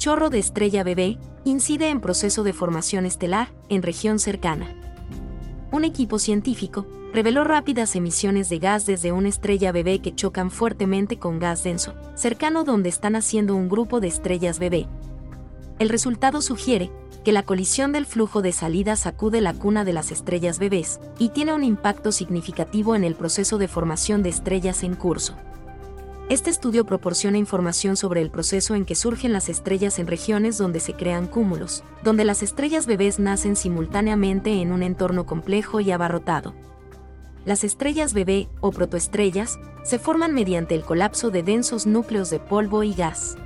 chorro de estrella bebé, incide en proceso de formación estelar en región cercana. Un equipo científico reveló rápidas emisiones de gas desde una estrella bebé que chocan fuertemente con gas denso, cercano donde están haciendo un grupo de estrellas bebé. El resultado sugiere que la colisión del flujo de salida sacude la cuna de las estrellas bebés y tiene un impacto significativo en el proceso de formación de estrellas en curso. Este estudio proporciona información sobre el proceso en que surgen las estrellas en regiones donde se crean cúmulos, donde las estrellas bebés nacen simultáneamente en un entorno complejo y abarrotado. Las estrellas bebé, o protoestrellas, se forman mediante el colapso de densos núcleos de polvo y gas.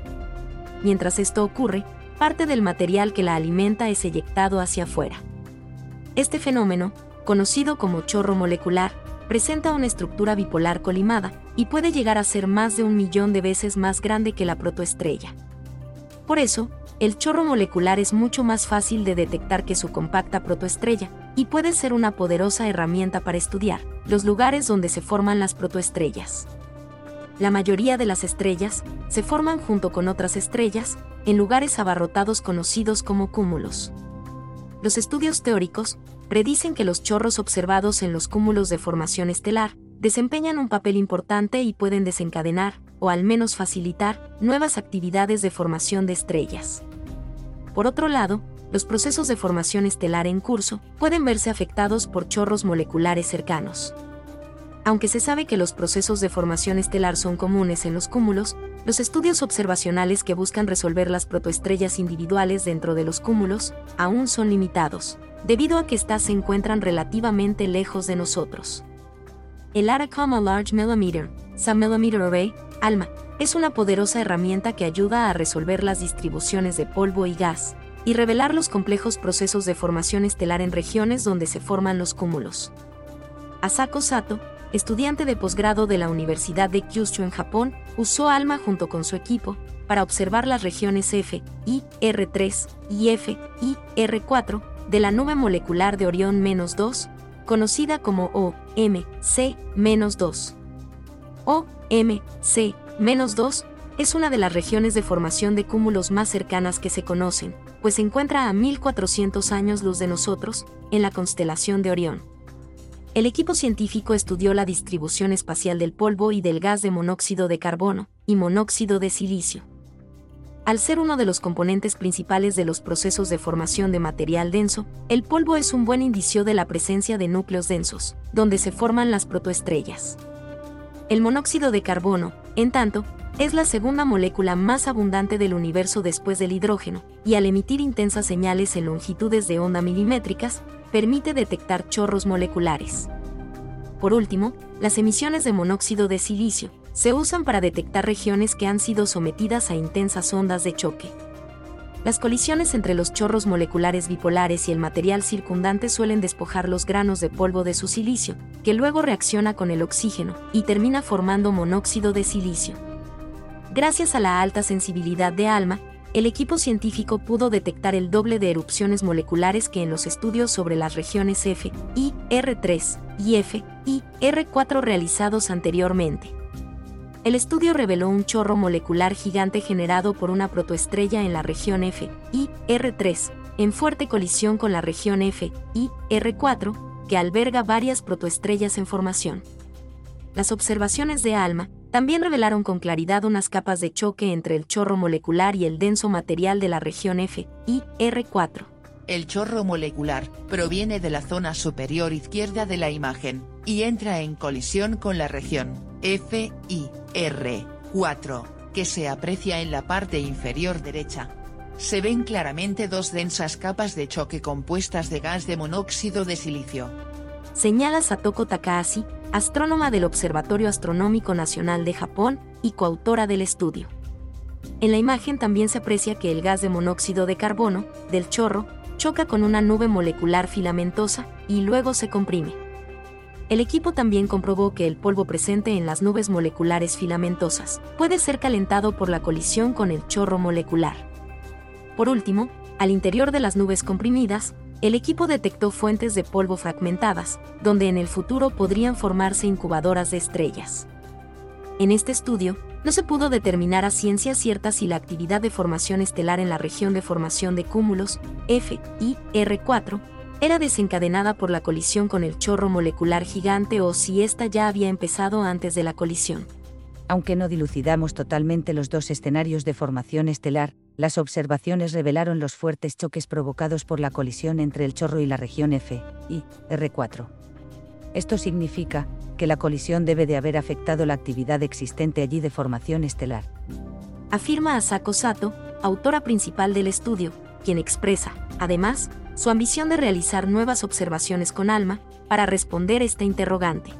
Mientras esto ocurre, parte del material que la alimenta es eyectado hacia afuera. Este fenómeno, conocido como chorro molecular, presenta una estructura bipolar colimada y puede llegar a ser más de un millón de veces más grande que la protoestrella. Por eso, el chorro molecular es mucho más fácil de detectar que su compacta protoestrella, y puede ser una poderosa herramienta para estudiar los lugares donde se forman las protoestrellas. La mayoría de las estrellas se forman junto con otras estrellas en lugares abarrotados conocidos como cúmulos. Los estudios teóricos predicen que los chorros observados en los cúmulos de formación estelar desempeñan un papel importante y pueden desencadenar, o al menos facilitar, nuevas actividades de formación de estrellas. Por otro lado, los procesos de formación estelar en curso pueden verse afectados por chorros moleculares cercanos. Aunque se sabe que los procesos de formación estelar son comunes en los cúmulos, los estudios observacionales que buscan resolver las protoestrellas individuales dentro de los cúmulos aún son limitados, debido a que éstas se encuentran relativamente lejos de nosotros. El ARACOM Large Millimeter, Submillimeter Array, ALMA, es una poderosa herramienta que ayuda a resolver las distribuciones de polvo y gas, y revelar los complejos procesos de formación estelar en regiones donde se forman los cúmulos. Asako Sato, estudiante de posgrado de la Universidad de Kyushu en Japón, usó ALMA junto con su equipo para observar las regiones F, I, R3 y F, I, R4 de la nube molecular de Orión-2, conocida como OMC-2. OMC-2 es una de las regiones de formación de cúmulos más cercanas que se conocen, pues se encuentra a 1400 años luz de nosotros, en la constelación de Orión el equipo científico estudió la distribución espacial del polvo y del gas de monóxido de carbono y monóxido de silicio. Al ser uno de los componentes principales de los procesos de formación de material denso, el polvo es un buen indicio de la presencia de núcleos densos, donde se forman las protoestrellas. El monóxido de carbono, en tanto, es la segunda molécula más abundante del universo después del hidrógeno, y al emitir intensas señales en longitudes de onda milimétricas, permite detectar chorros moleculares. Por último, las emisiones de monóxido de silicio se usan para detectar regiones que han sido sometidas a intensas ondas de choque. Las colisiones entre los chorros moleculares bipolares y el material circundante suelen despojar los granos de polvo de su silicio, que luego reacciona con el oxígeno y termina formando monóxido de silicio. Gracias a la alta sensibilidad de ALMA, el equipo científico pudo detectar el doble de erupciones moleculares que en los estudios sobre las regiones F, I, R3 y F, I, R4 realizados anteriormente. El estudio reveló un chorro molecular gigante generado por una protoestrella en la región F, I, R3, en fuerte colisión con la región F, I, R4, que alberga varias protoestrellas en formación. Las observaciones de ALMA también revelaron con claridad unas capas de choque entre el chorro molecular y el denso material de la región F, I, R4. El chorro molecular proviene de la zona superior izquierda de la imagen, y entra en colisión con la región F, I, R, 4, que se aprecia en la parte inferior derecha. Se ven claramente dos densas capas de choque compuestas de gas de monóxido de silicio. Señala Satoko Takahashi, astrónoma del Observatorio Astronómico Nacional de Japón y coautora del estudio. En la imagen también se aprecia que el gas de monóxido de carbono, del chorro, choca con una nube molecular filamentosa y luego se comprime. El equipo también comprobó que el polvo presente en las nubes moleculares filamentosas puede ser calentado por la colisión con el chorro molecular. Por último, al interior de las nubes comprimidas, el equipo detectó fuentes de polvo fragmentadas, donde en el futuro podrían formarse incubadoras de estrellas. En este estudio, no se pudo determinar a ciencia cierta si la actividad de formación estelar en la región de formación de cúmulos, F y R4, era desencadenada por la colisión con el chorro molecular gigante o si ésta ya había empezado antes de la colisión. Aunque no dilucidamos totalmente los dos escenarios de formación estelar, las observaciones revelaron los fuertes choques provocados por la colisión entre el chorro y la región F y R4. Esto significa que la colisión debe de haber afectado la actividad existente allí de formación estelar. Afirma Asako Sato, autora principal del estudio, quien expresa, además, su ambición de realizar nuevas observaciones con ALMA para responder esta interrogante.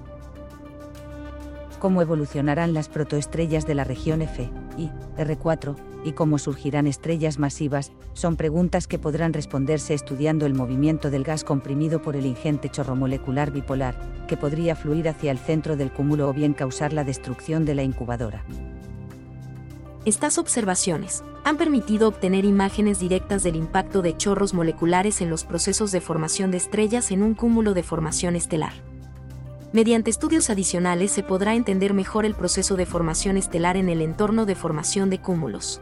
¿Cómo evolucionarán las protoestrellas de la región F y R4 y cómo surgirán estrellas masivas, son preguntas que podrán responderse estudiando el movimiento del gas comprimido por el ingente chorro molecular bipolar, que podría fluir hacia el centro del cúmulo o bien causar la destrucción de la incubadora. Estas observaciones han permitido obtener imágenes directas del impacto de chorros moleculares en los procesos de formación de estrellas en un cúmulo de formación estelar. Mediante estudios adicionales se podrá entender mejor el proceso de formación estelar en el entorno de formación de cúmulos.